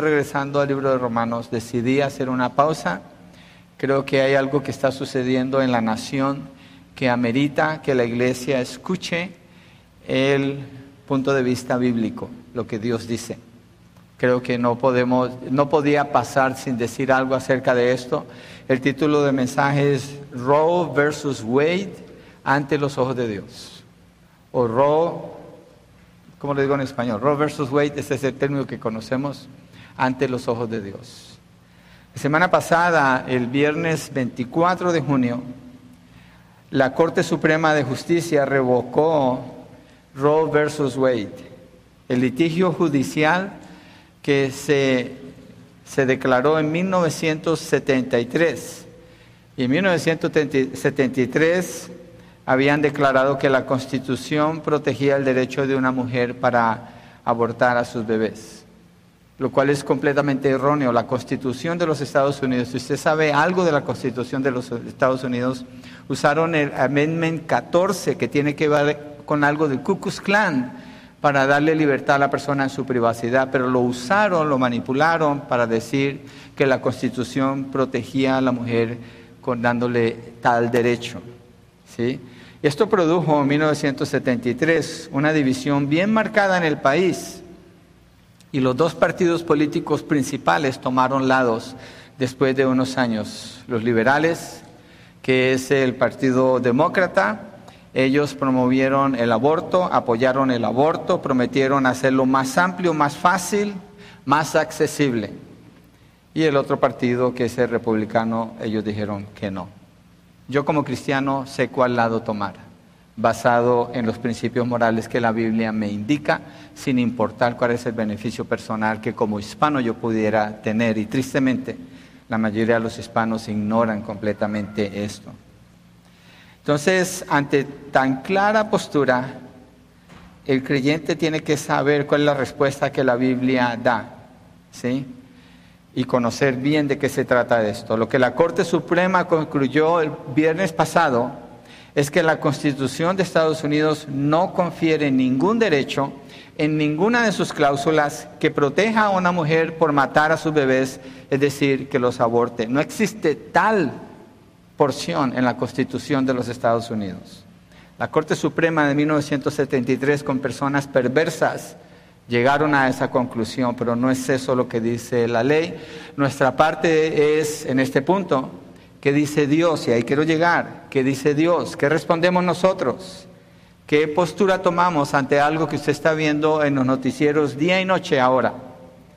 regresando al libro de Romanos, decidí hacer una pausa. Creo que hay algo que está sucediendo en la nación que amerita que la iglesia escuche el punto de vista bíblico, lo que Dios dice. Creo que no podemos, no podía pasar sin decir algo acerca de esto. El título del mensaje es Roe versus Wade ante los ojos de Dios. O Roe, ¿cómo le digo en español? Roe versus Wade, ese es el término que conocemos ante los ojos de Dios. La semana pasada, el viernes 24 de junio, la Corte Suprema de Justicia revocó Roe versus Wade, el litigio judicial que se, se declaró en 1973. Y en 1973 habían declarado que la Constitución protegía el derecho de una mujer para abortar a sus bebés lo cual es completamente erróneo. La Constitución de los Estados Unidos, si usted sabe algo de la Constitución de los Estados Unidos, usaron el Amendment 14 que tiene que ver con algo del Ku Klux Klan para darle libertad a la persona en su privacidad, pero lo usaron, lo manipularon para decir que la Constitución protegía a la mujer con dándole tal derecho. ¿sí? Esto produjo en 1973 una división bien marcada en el país y los dos partidos políticos principales tomaron lados después de unos años. Los liberales, que es el Partido Demócrata, ellos promovieron el aborto, apoyaron el aborto, prometieron hacerlo más amplio, más fácil, más accesible. Y el otro partido, que es el republicano, ellos dijeron que no. Yo como cristiano sé cuál lado tomar basado en los principios morales que la Biblia me indica, sin importar cuál es el beneficio personal que como hispano yo pudiera tener. Y tristemente, la mayoría de los hispanos ignoran completamente esto. Entonces, ante tan clara postura, el creyente tiene que saber cuál es la respuesta que la Biblia da, ¿sí? Y conocer bien de qué se trata esto. Lo que la Corte Suprema concluyó el viernes pasado es que la Constitución de Estados Unidos no confiere ningún derecho en ninguna de sus cláusulas que proteja a una mujer por matar a sus bebés, es decir, que los aborte. No existe tal porción en la Constitución de los Estados Unidos. La Corte Suprema de 1973 con personas perversas llegaron a esa conclusión, pero no es eso lo que dice la ley. Nuestra parte es, en este punto, ¿Qué dice Dios? Y ahí quiero llegar. ¿Qué dice Dios? ¿Qué respondemos nosotros? ¿Qué postura tomamos ante algo que usted está viendo en los noticieros día y noche ahora?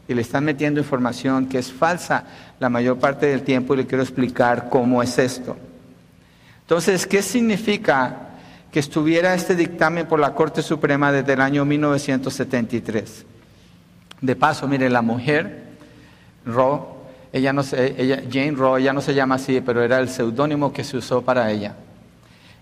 Y le están metiendo información que es falsa la mayor parte del tiempo y le quiero explicar cómo es esto. Entonces, ¿qué significa que estuviera este dictamen por la Corte Suprema desde el año 1973? De paso, mire, la mujer, Ro, ella no se, ella, Jane Roe, ella no se llama así, pero era el seudónimo que se usó para ella.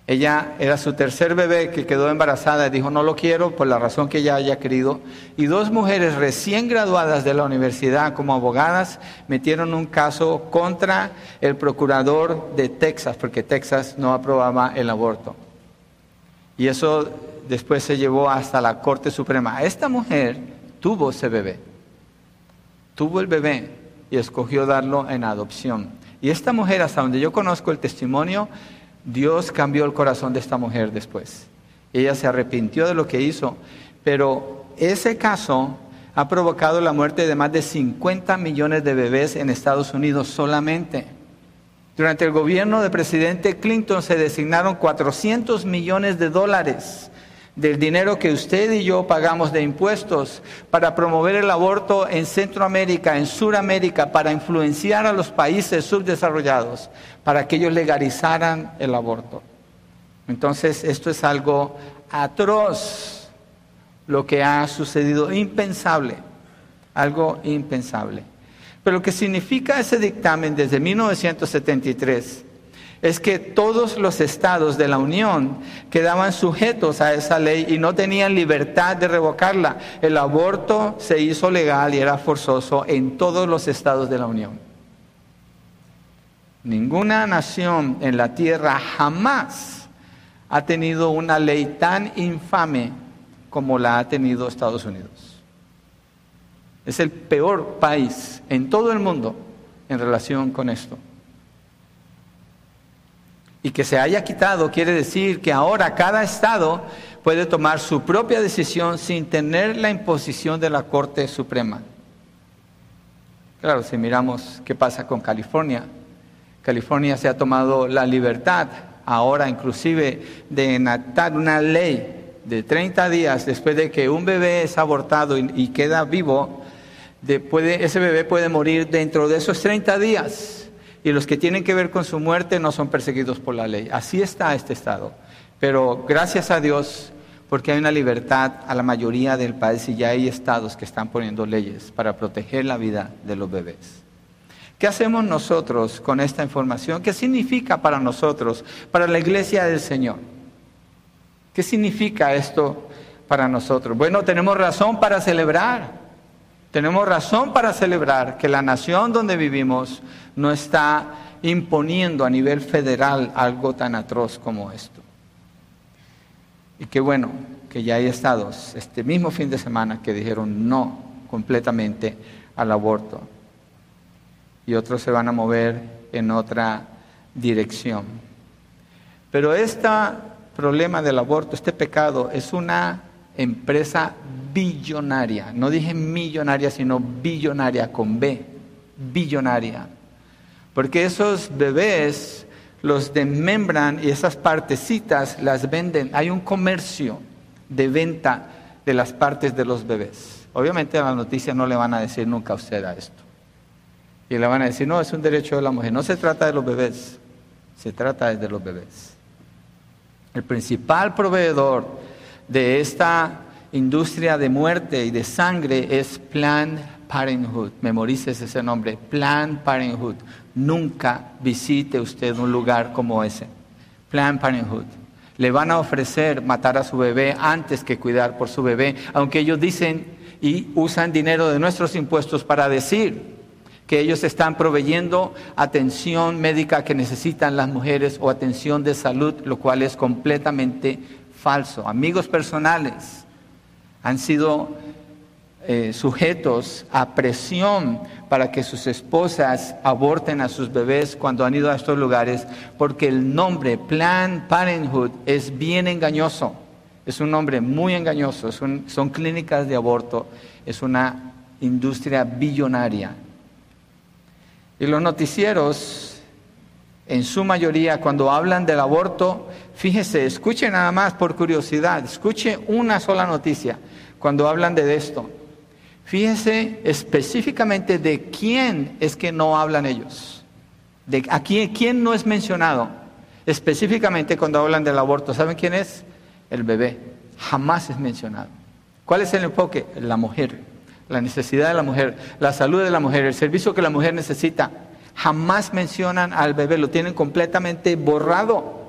Ella era su tercer bebé que quedó embarazada y dijo, no lo quiero por la razón que ella haya querido. Y dos mujeres recién graduadas de la universidad como abogadas metieron un caso contra el procurador de Texas, porque Texas no aprobaba el aborto. Y eso después se llevó hasta la Corte Suprema. Esta mujer tuvo ese bebé, tuvo el bebé, y escogió darlo en adopción. Y esta mujer, hasta donde yo conozco el testimonio, Dios cambió el corazón de esta mujer después. Ella se arrepintió de lo que hizo, pero ese caso ha provocado la muerte de más de 50 millones de bebés en Estados Unidos solamente. Durante el gobierno del presidente Clinton se designaron 400 millones de dólares del dinero que usted y yo pagamos de impuestos para promover el aborto en Centroamérica, en Suramérica, para influenciar a los países subdesarrollados, para que ellos legalizaran el aborto. Entonces, esto es algo atroz, lo que ha sucedido, impensable, algo impensable. Pero lo que significa ese dictamen desde 1973 es que todos los estados de la Unión quedaban sujetos a esa ley y no tenían libertad de revocarla. El aborto se hizo legal y era forzoso en todos los estados de la Unión. Ninguna nación en la tierra jamás ha tenido una ley tan infame como la ha tenido Estados Unidos. Es el peor país en todo el mundo en relación con esto. Y que se haya quitado quiere decir que ahora cada estado puede tomar su propia decisión sin tener la imposición de la Corte Suprema. Claro, si miramos qué pasa con California, California se ha tomado la libertad ahora inclusive de enactar una ley de 30 días después de que un bebé es abortado y, queda vivo, ese bebé puede morir dentro de esos 30 días y los que tienen que ver con su muerte no son perseguidos por la ley. Así está este estado. Pero gracias a Dios, porque hay una libertad a la mayoría del país y ya hay estados que están poniendo leyes para proteger la vida de los bebés. ¿Qué hacemos nosotros con esta información? ¿Qué significa para nosotros, para la iglesia del Señor? ¿Qué significa esto para nosotros? Bueno, tenemos razón para celebrar. Tenemos razón para celebrar que la nación donde vivimos no está imponiendo a nivel federal algo tan atroz como esto. Y qué bueno que ya hay estados este mismo fin de semana que dijeron no completamente al aborto. Y otros se van a mover en otra dirección. Pero este problema del aborto, este pecado, es una empresa billonaria. No dije millonaria, sino billonaria con B. Billonaria. Porque esos bebés los desmembran y esas partecitas las venden. Hay un comercio de venta de las partes de los bebés. Obviamente a la noticia no le van a decir nunca a usted a esto. Y le van a decir, no, es un derecho de la mujer. No se trata de los bebés, se trata de los bebés. El principal proveedor de esta industria de muerte y de sangre es Planned Parenthood. Memorices ese nombre, Planned Parenthood. Nunca visite usted un lugar como ese. Planned Parenthood. Le van a ofrecer matar a su bebé antes que cuidar por su bebé, aunque ellos dicen y usan dinero de nuestros impuestos para decir que ellos están proveyendo atención médica que necesitan las mujeres o atención de salud, lo cual es completamente falso. Amigos personales han sido eh, sujetos a presión para que sus esposas aborten a sus bebés cuando han ido a estos lugares, porque el nombre Planned Parenthood es bien engañoso, es un nombre muy engañoso, son clínicas de aborto, es una industria billonaria. Y los noticieros, en su mayoría, cuando hablan del aborto, fíjese, escuche nada más por curiosidad, escuche una sola noticia cuando hablan de esto. Fíjense específicamente de quién es que no hablan ellos. De a quién, no es mencionado. Específicamente cuando hablan del aborto. ¿Saben quién es? El bebé. Jamás es mencionado. ¿Cuál es el enfoque? La mujer. La necesidad de la mujer. La salud de la mujer. El servicio que la mujer necesita. Jamás mencionan al bebé. Lo tienen completamente borrado.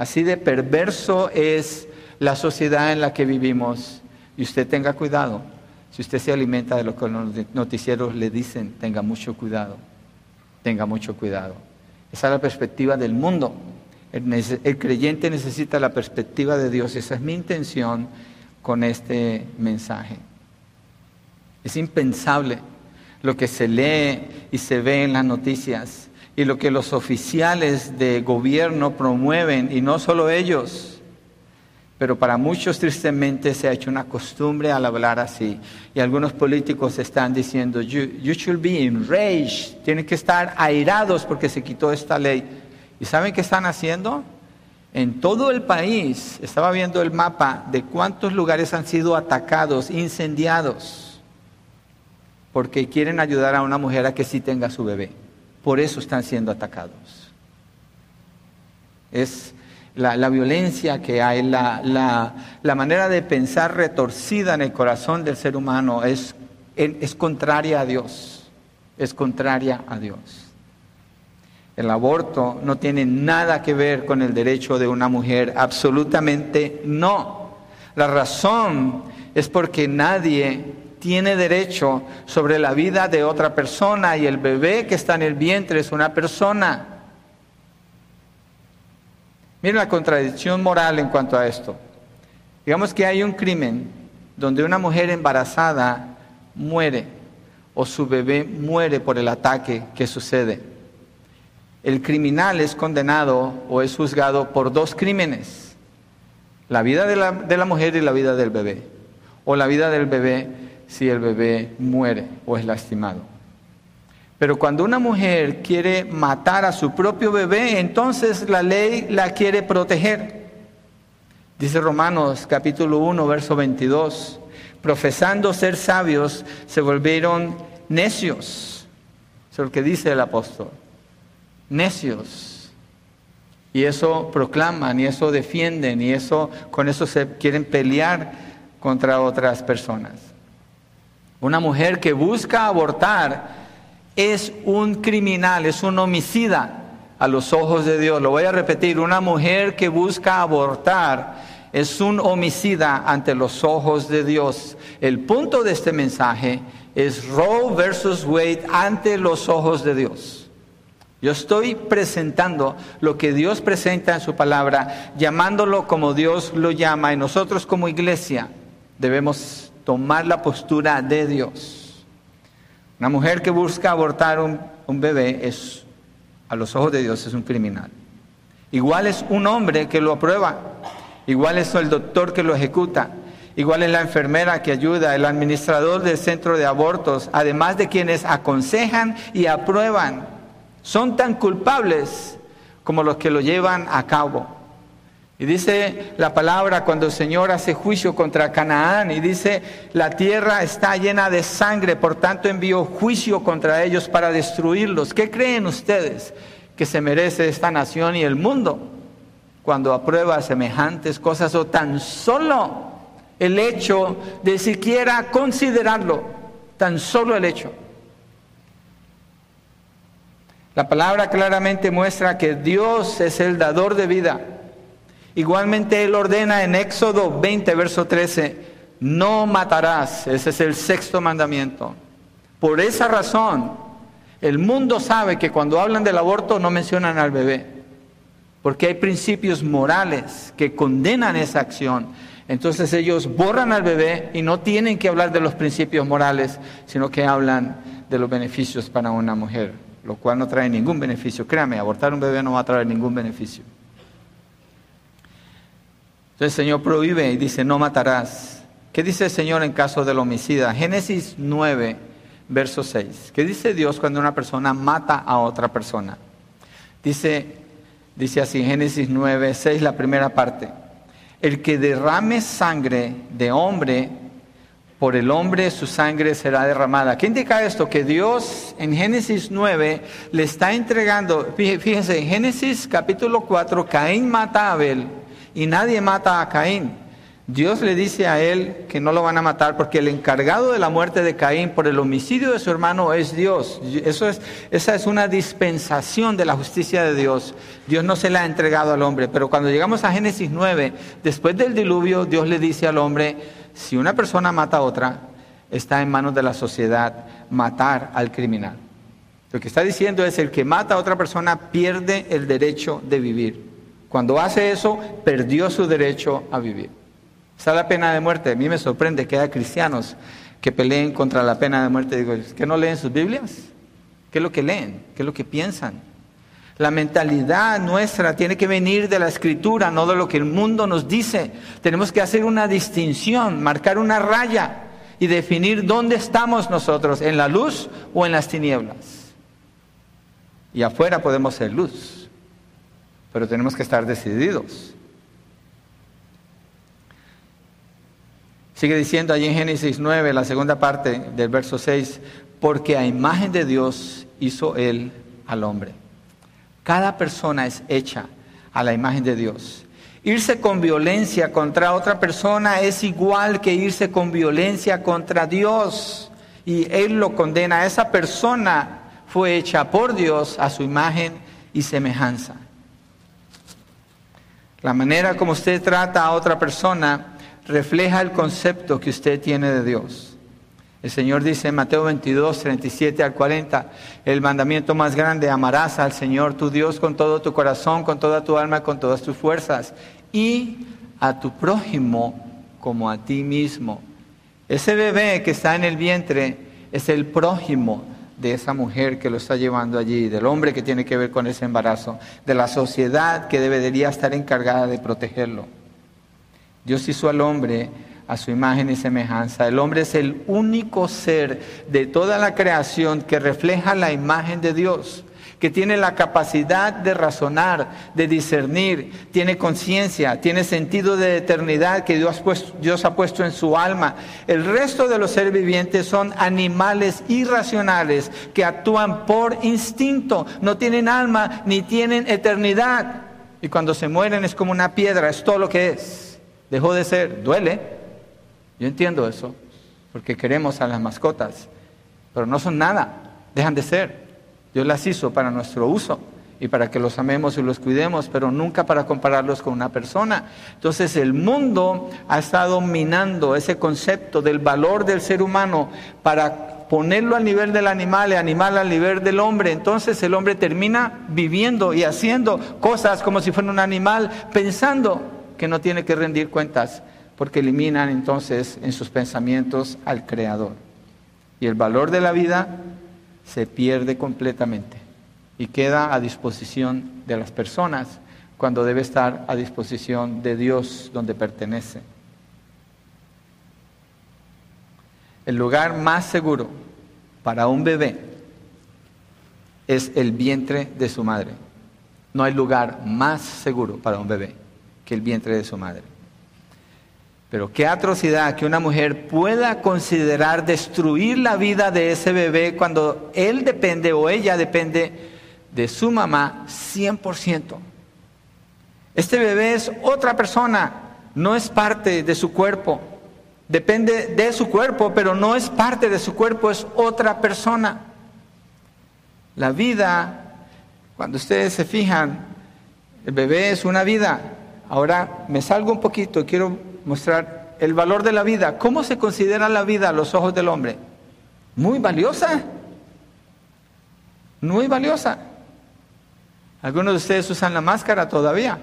Así de perverso es la sociedad en la que vivimos. Y usted tenga cuidado si usted se alimenta de lo que los noticieros le dicen, tenga mucho cuidado, tenga mucho cuidado. Esa es la perspectiva del mundo. El, creyente necesita la perspectiva de Dios. Esa es mi intención con este mensaje. Es impensable lo que se lee y se ve en las noticias y lo que los oficiales de gobierno promueven, y no solo ellos, pero para muchos tristemente se ha hecho una costumbre al hablar así. Y algunos políticos están diciendo, you, should be enraged, tienen que estar airados porque se quitó esta ley. ¿Y saben qué están haciendo? En todo el país, estaba viendo el mapa de cuántos lugares han sido atacados, incendiados, porque quieren ayudar a una mujer a que sí tenga su bebé. Por eso están siendo atacados. Es la, violencia que hay, la, la, manera de pensar retorcida en el corazón del ser humano es, es contraria a Dios, es contraria a Dios. El aborto no tiene nada que ver con el derecho de una mujer, absolutamente no. La razón es porque nadie tiene derecho sobre la vida de otra persona y el bebé que está en el vientre es una persona. Miren la contradicción moral en cuanto a esto. Digamos que hay un crimen donde una mujer embarazada muere o su bebé muere por el ataque que sucede. El criminal es condenado o es juzgado por dos crímenes, la vida de la, de la mujer y la vida del bebé, o la vida del bebé si el bebé muere o es lastimado. Pero cuando una mujer quiere matar a su propio bebé, entonces la ley la quiere proteger. Dice Romanos capítulo 1, verso 22, profesando ser sabios, se volvieron necios. Es lo que dice el apóstol. Necios. Y eso proclaman, y eso defienden, y eso con eso se quieren pelear contra otras personas. Una mujer que busca abortar es un criminal, es un homicida a los ojos de Dios. Lo voy a repetir, una mujer que busca abortar es un homicida ante los ojos de Dios. El punto de este mensaje es Roe versus Wade ante los ojos de Dios. Yo estoy presentando lo que Dios presenta en su palabra, llamándolo como Dios lo llama, y nosotros como iglesia debemos tomar la postura de Dios. Una mujer que busca abortar un, bebé es, a los ojos de Dios, es un criminal. Igual es un hombre que lo aprueba, igual es el doctor que lo ejecuta, igual es la enfermera que ayuda, el administrador del centro de abortos, además de quienes aconsejan y aprueban. Son tan culpables como los que lo llevan a cabo. Y dice la palabra cuando el Señor hace juicio contra Canaán y dice, la tierra está llena de sangre, por tanto envió juicio contra ellos para destruirlos. ¿Qué creen ustedes que se merece esta nación y el mundo cuando aprueba semejantes cosas o tan solo el hecho de siquiera considerarlo, tan solo el hecho? La palabra claramente muestra que Dios es el dador de vida Igualmente Él ordena en Éxodo 20, verso 13, no matarás. Ese es el sexto mandamiento. Por esa razón, el mundo sabe que cuando hablan del aborto no mencionan al bebé, porque hay principios morales que condenan esa acción. Entonces ellos borran al bebé y no tienen que hablar de los principios morales, sino que hablan de los beneficios para una mujer, lo cual no trae ningún beneficio. Créame, abortar un bebé no va a traer ningún beneficio. Entonces el Señor prohíbe y dice, no matarás. ¿Qué dice el Señor en caso del homicida? Génesis 9, verso 6. ¿Qué dice Dios cuando una persona mata a otra persona? Dice, dice así, Génesis 9, 6, la primera parte. El que derrame sangre de hombre, por el hombre su sangre será derramada. ¿Qué indica esto? Que Dios en Génesis 9 le está entregando, fíjense, en Génesis capítulo 4, Caín mata a Abel y nadie mata a Caín. Dios le dice a él que no lo van a matar porque el encargado de la muerte de Caín por el homicidio de su hermano es Dios. Eso es, esa es una dispensación de la justicia de Dios. Dios no se la ha entregado al hombre. Pero cuando llegamos a Génesis 9, después del diluvio, Dios le dice al hombre, si una persona mata a otra, está en manos de la sociedad matar al criminal. Lo que está diciendo es el que mata a otra persona pierde el derecho de vivir. Cuando hace eso, perdió su derecho a vivir. Está la pena de muerte. A mí me sorprende que haya cristianos que peleen contra la pena de muerte. Digo, ¿que no leen sus Biblias? ¿Qué es lo que leen? ¿Qué es lo que piensan? La mentalidad nuestra tiene que venir de la escritura, no de lo que el mundo nos dice. Tenemos que hacer una distinción, marcar una raya y definir dónde estamos nosotros, en la luz o en las tinieblas. Y afuera podemos ser luz pero tenemos que estar decididos. Sigue diciendo allí en Génesis 9, la segunda parte del verso 6, porque a imagen de Dios hizo Él al hombre. Cada persona es hecha a la imagen de Dios. Irse con violencia contra otra persona es igual que irse con violencia contra Dios. Y Él lo condena. Esa persona fue hecha por Dios a su imagen y semejanza. La manera como usted trata a otra persona refleja el concepto que usted tiene de Dios. El Señor dice en Mateo 22, 37 al 40, el mandamiento más grande, amarás al Señor tu Dios con todo tu corazón, con toda tu alma, con todas tus fuerzas, y a tu prójimo como a ti mismo. Ese bebé que está en el vientre es el prójimo de esa mujer que lo está llevando allí, del hombre que tiene que ver con ese embarazo, de la sociedad que debería estar encargada de protegerlo. Dios hizo al hombre a su imagen y semejanza. El hombre es el único ser de toda la creación que refleja la imagen de Dios que tiene la capacidad de razonar, de discernir, tiene conciencia, tiene sentido de eternidad que Dios, ha puesto en su alma. El resto de los seres vivientes son animales irracionales que actúan por instinto, no tienen alma ni tienen eternidad. Y cuando se mueren es como una piedra, es todo lo que es. Dejó de ser, duele. Yo entiendo eso, porque queremos a las mascotas, pero no son nada, dejan de ser. Dios las hizo para nuestro uso y para que los amemos y los cuidemos, pero nunca para compararlos con una persona. Entonces el mundo ha estado minando ese concepto del valor del ser humano para ponerlo al nivel del animal y animal al nivel del hombre. Entonces el hombre termina viviendo y haciendo cosas como si fuera un animal, pensando que no tiene que rendir cuentas, porque eliminan entonces en sus pensamientos al Creador. Y el valor de la vida se pierde completamente y queda a disposición de las personas cuando debe estar a disposición de Dios donde pertenece. El lugar más seguro para un bebé es el vientre de su madre. No hay lugar más seguro para un bebé que el vientre de su madre. Pero qué atrocidad que una mujer pueda considerar destruir la vida de ese bebé cuando él depende o ella depende de su mamá 100%. Este bebé es otra persona, no es parte de su cuerpo. Depende de su cuerpo, pero no es parte de su cuerpo, es otra persona. La vida, cuando ustedes se fijan, el bebé es una vida. Ahora me salgo un poquito, quiero mostrar el valor de la vida. ¿Cómo se considera la vida a los ojos del hombre? Muy valiosa. Muy valiosa. Algunos de ustedes usan la máscara todavía.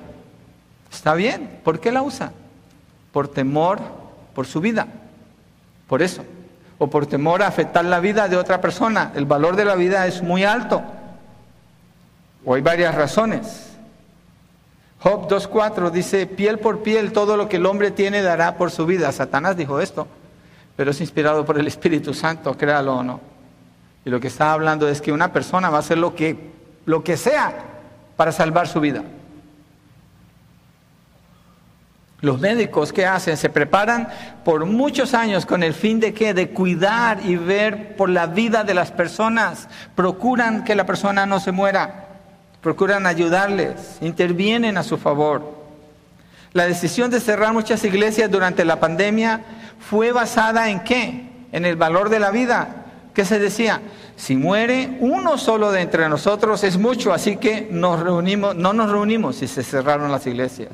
Está bien. ¿Por qué la usan? Por temor por su vida. Por eso. O por temor a afectar la vida de otra persona. El valor de la vida es muy alto. O hay varias razones. Job 2.4 dice, piel por piel, todo lo que el hombre tiene dará por su vida. Satanás dijo esto, pero es inspirado por el Espíritu Santo, créalo o no. Y lo que está hablando es que una persona va a hacer lo que, lo que sea para salvar su vida. Los médicos, ¿qué hacen? Se preparan por muchos años con el fin de qué? De cuidar y ver por la vida de las personas. Procuran que la persona no se muera procuran ayudarles, intervienen a su favor. La decisión de cerrar muchas iglesias durante la pandemia fue basada en qué? En el valor de la vida. ¿Qué se decía? Si muere uno solo de entre nosotros es mucho, así que nos reunimos, no nos reunimos y se cerraron las iglesias.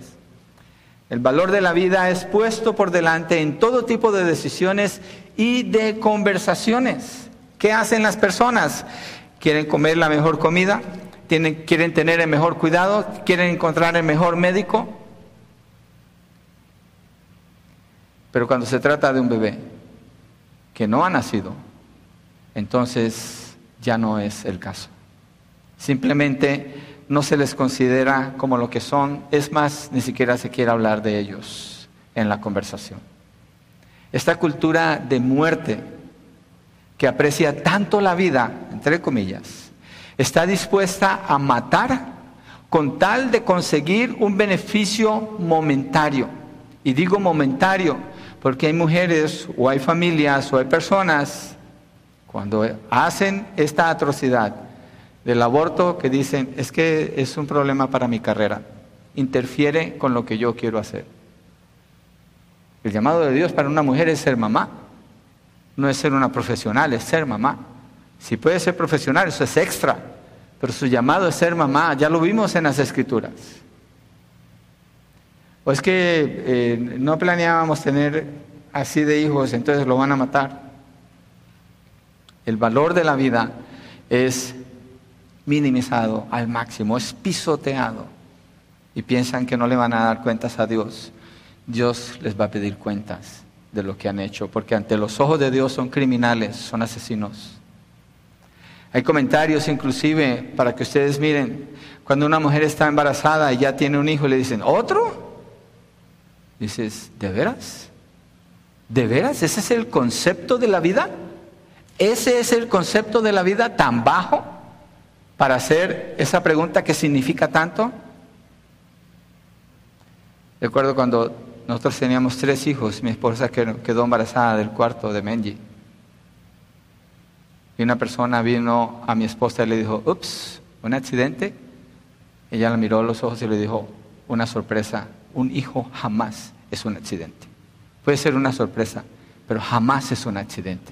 El valor de la vida es puesto por delante en todo tipo de decisiones y de conversaciones. ¿Qué hacen las personas? ¿Quieren comer la mejor comida? Quieren tener el mejor cuidado, quieren encontrar el mejor médico. Pero cuando se trata de un bebé que no ha nacido, entonces ya no es el caso. Simplemente no se les considera como lo que son, es más, ni siquiera se quiere hablar de ellos en la conversación. Esta cultura de muerte que aprecia tanto la vida, entre comillas, Está dispuesta a matar con tal de conseguir un beneficio momentario. Y digo momentario porque hay mujeres o hay familias o hay personas cuando hacen esta atrocidad del aborto que dicen es que es un problema para mi carrera, interfiere con lo que yo quiero hacer. El llamado de Dios para una mujer es ser mamá, no es ser una profesional, es ser mamá. Si puede ser profesional, eso es extra, pero su llamado es ser mamá, ya lo vimos en las escrituras. O es que eh, no planeábamos tener así de hijos, entonces lo van a matar. El valor de la vida es minimizado al máximo, es pisoteado. Y piensan que no le van a dar cuentas a Dios. Dios les va a pedir cuentas. de lo que han hecho, porque ante los ojos de Dios son criminales, son asesinos. Hay comentarios inclusive para que ustedes miren, cuando una mujer está embarazada y ya tiene un hijo, le dicen, ¿otro? Dices, ¿de veras? ¿De veras? ¿Ese es el concepto de la vida? ¿Ese es el concepto de la vida tan bajo para hacer esa pregunta que significa tanto? Recuerdo cuando nosotros teníamos tres hijos, mi esposa quedó embarazada del cuarto de Menji. Y una persona vino a mi esposa y le dijo, ups, un accidente. Ella le miró a los ojos y le dijo, una sorpresa, un hijo jamás es un accidente. Puede ser una sorpresa, pero jamás es un accidente.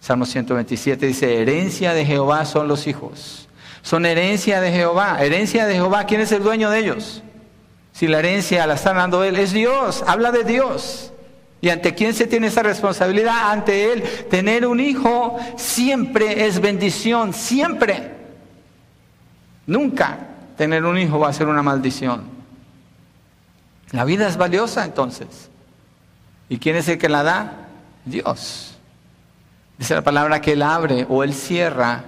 Salmo 127 dice, herencia de Jehová son los hijos. Son herencia de Jehová. Herencia de Jehová, ¿quién es el dueño de ellos? Si la herencia la está dando Él, es Dios, habla de Dios. ¿Y ante quién se tiene esa responsabilidad? Ante Él. Tener un hijo siempre es bendición, siempre. Nunca tener un hijo va a ser una maldición. La vida es valiosa entonces. ¿Y quién es el que la da? Dios. Dice la palabra que Él abre o Él cierra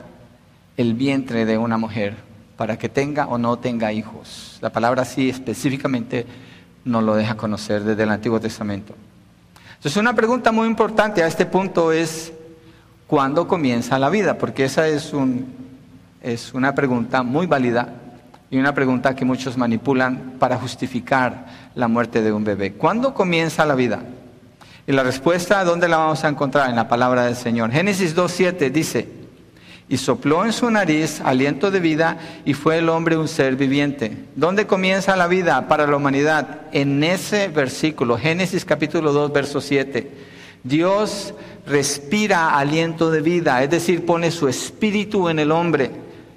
el vientre de una mujer para que tenga o no tenga hijos. La palabra así específicamente nos lo deja conocer desde el Antiguo Testamento. Entonces una pregunta muy importante a este punto es, ¿cuándo comienza la vida? Porque esa es, un, es una pregunta muy válida y una pregunta que muchos manipulan para justificar la muerte de un bebé. ¿Cuándo comienza la vida? Y la respuesta, ¿dónde la vamos a encontrar? En la palabra del Señor. Génesis 2.7 dice, y sopló en su nariz aliento de vida y fue el hombre un ser viviente. ¿Dónde comienza la vida para la humanidad? En ese versículo, Génesis capítulo 2, verso 7. Dios respira aliento de vida, es decir, pone su espíritu en el hombre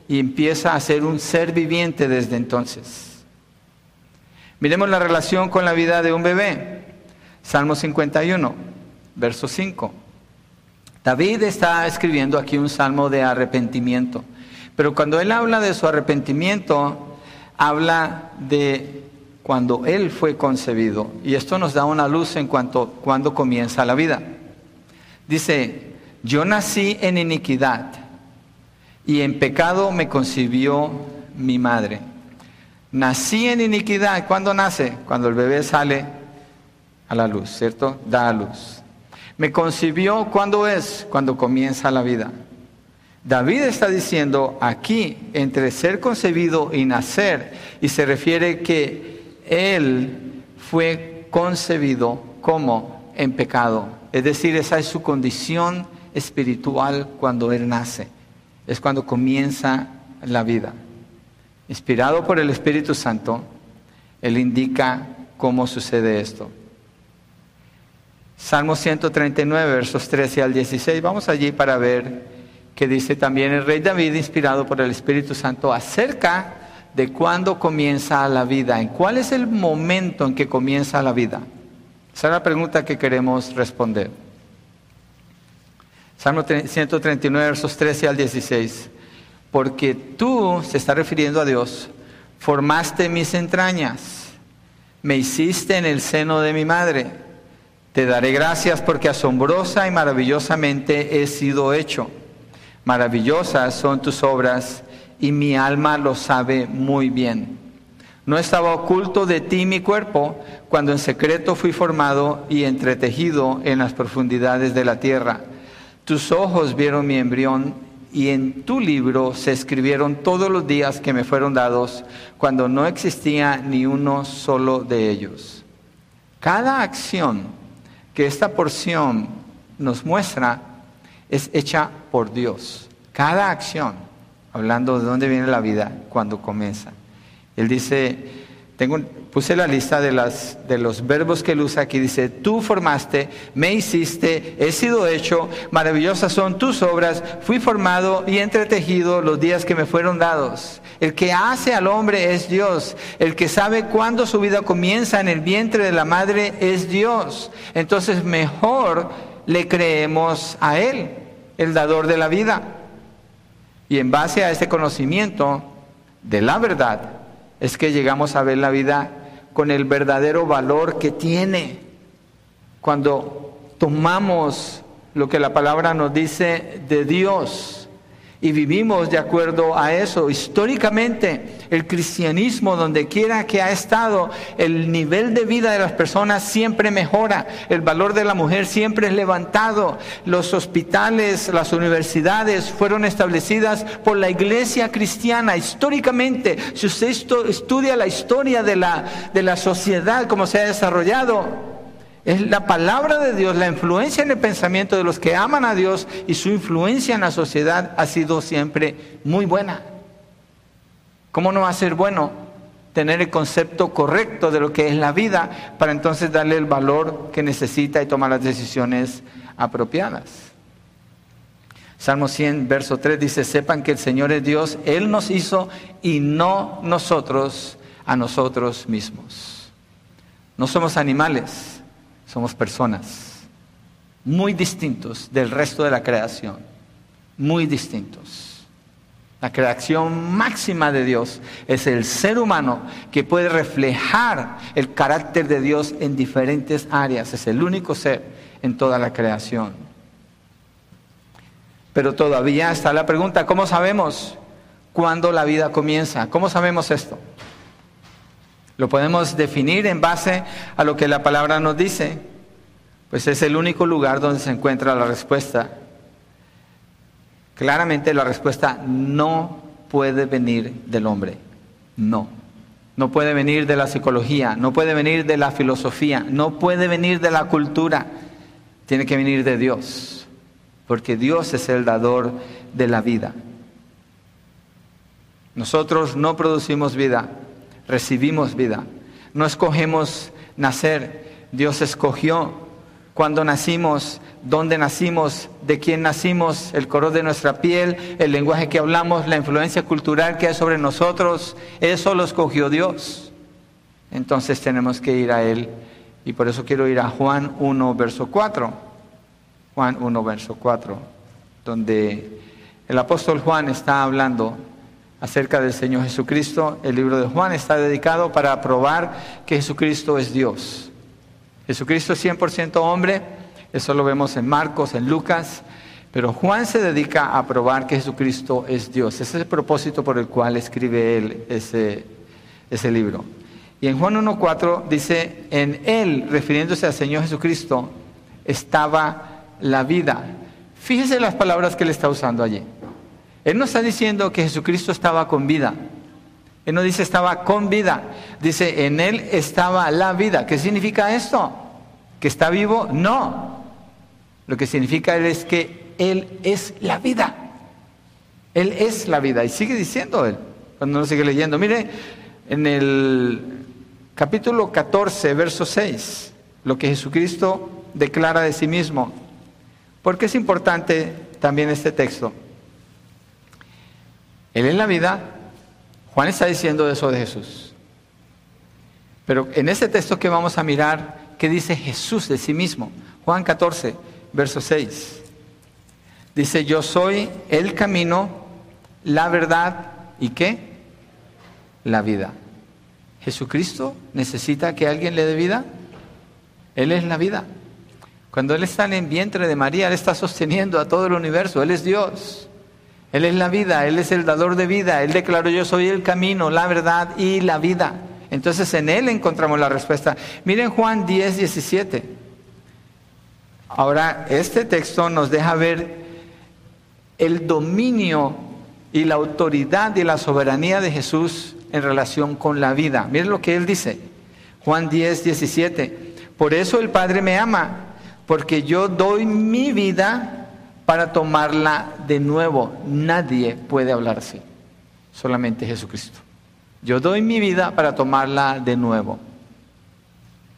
y empieza a ser un ser viviente desde entonces. Miremos la relación con la vida de un bebé. Salmo 51, verso 5. David está escribiendo aquí un salmo de arrepentimiento, pero cuando él habla de su arrepentimiento, habla de cuando él fue concebido, y esto nos da una luz en cuanto cuando comienza la vida. Dice, yo nací en iniquidad y en pecado me concibió mi madre. Nací en iniquidad, ¿cuándo nace? Cuando el bebé sale a la luz, ¿cierto? Da a luz. Me concibió cuando es, cuando comienza la vida. David está diciendo aquí, entre ser concebido y nacer, y se refiere que él fue concebido como en pecado. Es decir, esa es su condición espiritual cuando él nace. Es cuando comienza la vida. Inspirado por el Espíritu Santo, él indica cómo sucede esto. Salmo 139, versos 13 al 16. Vamos allí para ver qué dice también el rey David, inspirado por el Espíritu Santo, acerca de cuándo comienza la vida, en cuál es el momento en que comienza la vida. Esa es la pregunta que queremos responder. Salmo 139, versos 13 al 16. Porque tú, se está refiriendo a Dios, formaste mis entrañas, me hiciste en el seno de mi madre. Te daré gracias porque asombrosa y maravillosamente he sido hecho. Maravillosas son tus obras y mi alma lo sabe muy bien. No estaba oculto de ti mi cuerpo cuando en secreto fui formado y entretejido en las profundidades de la tierra. Tus ojos vieron mi embrión y en tu libro se escribieron todos los días que me fueron dados cuando no existía ni uno solo de ellos. Cada acción que esta porción nos muestra es hecha por Dios. Cada acción, hablando de dónde viene la vida, cuando comienza. Él dice, puse la lista de, las, de los verbos que él usa aquí. Dice, tú formaste, me hiciste, he sido hecho, maravillosas son tus obras, fui formado y entretejido los días que me fueron dados. El que hace al hombre es Dios. El que sabe cuándo su vida comienza en el vientre de la madre es Dios. Entonces mejor le creemos a Él, el dador de la vida. Y en base a este conocimiento de la verdad es que llegamos a ver la vida con el verdadero valor que tiene. Cuando tomamos lo que la palabra nos dice de Dios, y vivimos de acuerdo a eso. Históricamente, el cristianismo, donde quiera que ha estado, el nivel de vida de las personas siempre mejora, el valor de la mujer siempre es levantado. Los hospitales, las universidades fueron establecidas por la iglesia cristiana. Históricamente, si usted estudia la historia de la, de la sociedad, cómo se ha desarrollado, es la palabra de Dios, la influencia en el pensamiento de los que aman a Dios y su influencia en la sociedad ha sido siempre muy buena. ¿Cómo no va a ser bueno tener el concepto correcto de lo que es la vida para entonces darle el valor que necesita y tomar las decisiones apropiadas? Salmo 100, verso 3 dice, sepan que el Señor es Dios, Él nos hizo y no nosotros a nosotros mismos. No somos animales somos personas muy distintos del resto de la creación, muy distintos. La creación máxima de Dios es el ser humano que puede reflejar el carácter de Dios en diferentes áreas. Es el único ser en toda la creación. Pero todavía está la pregunta, ¿cómo sabemos cuándo la vida comienza? ¿Cómo sabemos esto? Lo podemos definir en base a lo que la palabra nos dice, pues es el único lugar donde se encuentra la respuesta. Claramente la respuesta no puede venir del hombre, no. No puede venir de la psicología, no puede venir de la filosofía, no puede venir de la cultura, tiene que venir de Dios, porque Dios es el dador de la vida. Nosotros no producimos vida, recibimos vida. No escogemos nacer, Dios escogió cuando nacimos, dónde nacimos, de quién nacimos, el color de nuestra piel, el lenguaje que hablamos, la influencia cultural que hay sobre nosotros, eso lo escogió Dios. Entonces tenemos que ir a Él. Y por eso quiero ir a Juan 1, verso 4. Juan 1, verso 4, donde el apóstol Juan está hablando acerca del Señor Jesucristo. El libro de Juan está dedicado para probar que Jesucristo es Dios. Jesucristo es 100% hombre, eso lo vemos en Marcos, en Lucas, pero Juan se dedica a probar que Jesucristo es Dios. Ese es el propósito por el cual escribe él ese, ese libro. Y en Juan 1.4 dice, en él, refiriéndose al Señor Jesucristo, estaba la vida. Fíjese las palabras que él está usando allí. Él no está diciendo que Jesucristo estaba con vida. Él no dice estaba con vida. Dice, en Él estaba la vida. ¿Qué significa esto? ¿Que está vivo? No. Lo que significa es que Él es la vida. Él es la vida. Y sigue diciendo Él, cuando uno sigue leyendo. Mire, en el capítulo 14, verso 6, lo que Jesucristo declara de sí mismo. ¿Por qué es importante también este texto? Él es la vida. Juan está diciendo eso de Jesús. Pero en ese texto que vamos a mirar, ¿qué dice Jesús de sí mismo? Juan 14, verso 6. Dice, yo soy el camino, la verdad y qué? La vida. ¿Jesucristo necesita que alguien le dé vida? Él es la vida. Cuando Él está en el vientre de María, Él está sosteniendo a todo el universo. Él es Dios. Él es la vida, Él es el dador de vida. Él declaró, yo soy el camino, la verdad y la vida. Entonces en Él encontramos la respuesta. Miren Juan 10, 17. Ahora, este texto nos deja ver el dominio y la autoridad y la soberanía de Jesús en relación con la vida. Miren lo que Él dice. Juan 10, 17. Por eso el Padre me ama, porque yo doy mi vida para tomarla de nuevo. Nadie puede hablar así, solamente Jesucristo. Yo doy mi vida para tomarla de nuevo.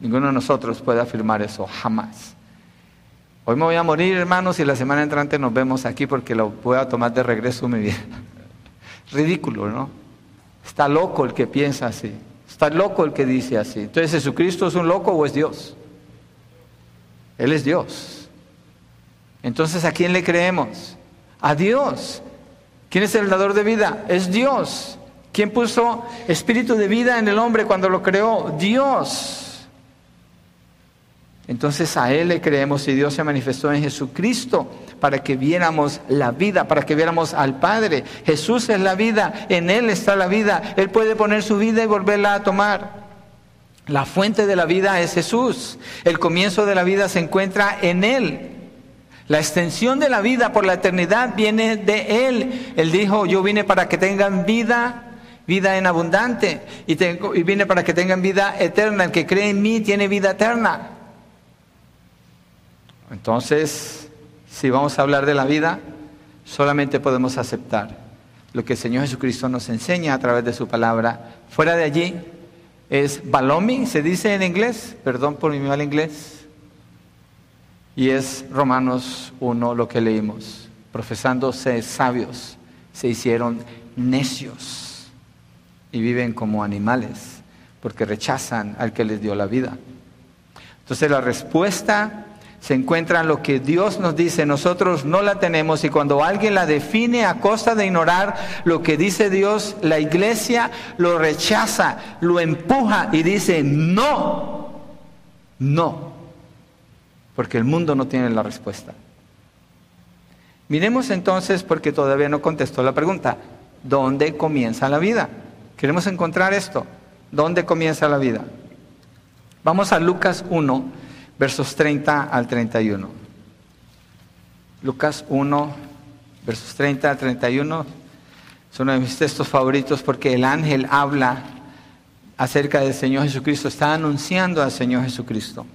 Ninguno de nosotros puede afirmar eso, jamás. Hoy me voy a morir, hermanos, y la semana entrante nos vemos aquí porque lo voy a tomar de regreso mi vida. Ridículo, ¿no? Está loco el que piensa así. Está loco el que dice así. Entonces, ¿Jesucristo es un loco o es Dios? Él es Dios. Entonces, ¿a quién le creemos? A Dios. ¿Quién es el dador de vida? Es Dios. ¿Quién puso espíritu de vida en el hombre cuando lo creó? Dios. Entonces a Él le creemos y Dios se manifestó en Jesucristo para que viéramos la vida, para que viéramos al Padre. Jesús es la vida, en Él está la vida. Él puede poner su vida y volverla a tomar. La fuente de la vida es Jesús. El comienzo de la vida se encuentra en Él. La extensión de la vida por la eternidad viene de Él. Él dijo, yo vine para que tengan vida, vida en abundante, y, tengo, vine para que tengan vida eterna. El que cree en mí tiene vida eterna. Entonces, si vamos a hablar de la vida, solamente podemos aceptar lo que el Señor Jesucristo nos enseña a través de su palabra. Fuera de allí es balomi, se dice en inglés, perdón por mi mal inglés, y es Romanos 1 lo que leímos. Profesándose sabios, se hicieron necios y viven como animales porque rechazan al que les dio la vida. Entonces la respuesta se encuentra en lo que Dios nos dice, nosotros no la tenemos y cuando alguien la define a costa de ignorar lo que dice Dios, la iglesia lo rechaza, lo empuja y dice, no, no, porque el mundo no tiene la respuesta. Miremos entonces, porque todavía no contestó la pregunta, ¿dónde comienza la vida? Queremos encontrar esto, ¿dónde comienza la vida? Vamos a Lucas 1 versos 30 al 31. Lucas 1, versos 30 al 31, son uno de mis textos favoritos porque el ángel habla acerca del Señor Jesucristo, está anunciando al Señor Jesucristo.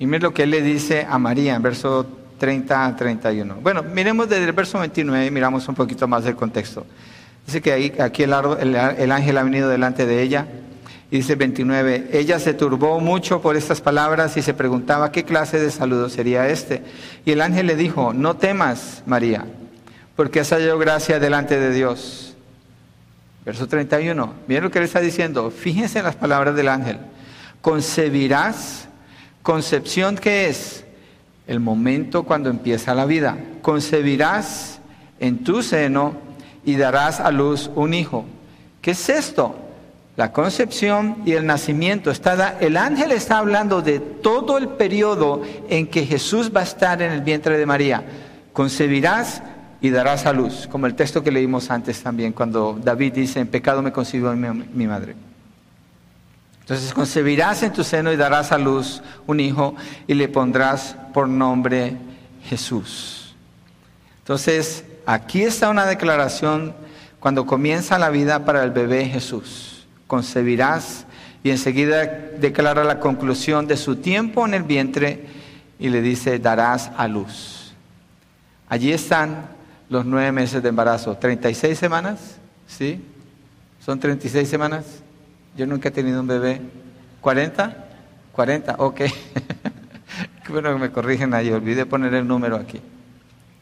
Y mire lo que él le dice a María en verso 30 al 31. Bueno, miremos desde el verso 29 y miramos un poquito más del contexto. Dice que ahí, aquí el, el ángel ha venido delante de ella y dice 29, ella se turbó mucho por estas palabras y se preguntaba qué clase de saludo sería este. Y el ángel le dijo, no temas, María, porque has hallado gracia delante de Dios. Verso 31, miren lo que le está diciendo, fíjense en las palabras del ángel. Concebirás, concepción que es el momento cuando empieza la vida. Concebirás en tu seno y darás a luz un hijo. ¿Qué es esto? la concepción y el nacimiento. Está, el ángel está hablando de todo el periodo en que Jesús va a estar en el vientre de María. Concebirás y darás a luz, como el texto que leímos antes también, cuando David dice, en pecado me concibió mi madre. Entonces concebirás en tu seno y darás a luz un hijo y le pondrás por nombre Jesús. Entonces, aquí está una declaración cuando comienza la vida para el bebé Jesús concebirás y enseguida declara la conclusión de su tiempo en el vientre y le dice, darás a luz. Allí están los nueve meses de embarazo, 36 semanas, ¿sí? ¿Son 36 semanas? Yo nunca he tenido un bebé. ¿40? 40, ok. Bueno me corrigen ahí, olvidé poner el número aquí.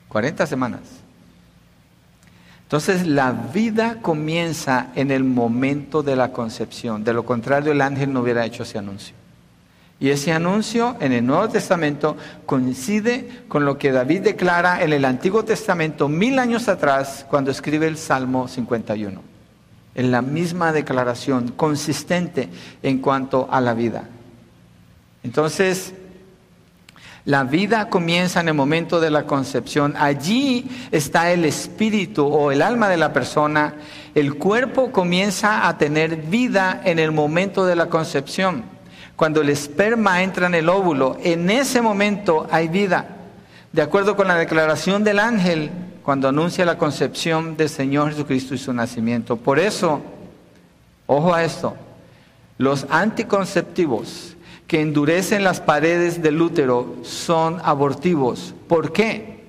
40 semanas. Entonces la vida comienza en el momento de la concepción. De lo contrario, el ángel no hubiera hecho ese anuncio. Y ese anuncio en el Nuevo Testamento coincide con lo que David declara en el Antiguo Testamento mil años atrás cuando escribe el Salmo 51. En la misma declaración, consistente en cuanto a la vida. Entonces, la vida comienza en el momento de la concepción. Allí está el espíritu o el alma de la persona. El cuerpo comienza a tener vida en el momento de la concepción. Cuando el esperma entra en el óvulo, en ese momento hay vida. De acuerdo con la declaración del ángel, cuando anuncia la concepción del Señor Jesucristo y su nacimiento. Por eso, ojo a esto, los anticonceptivos que endurecen las paredes del útero son abortivos. ¿Por qué?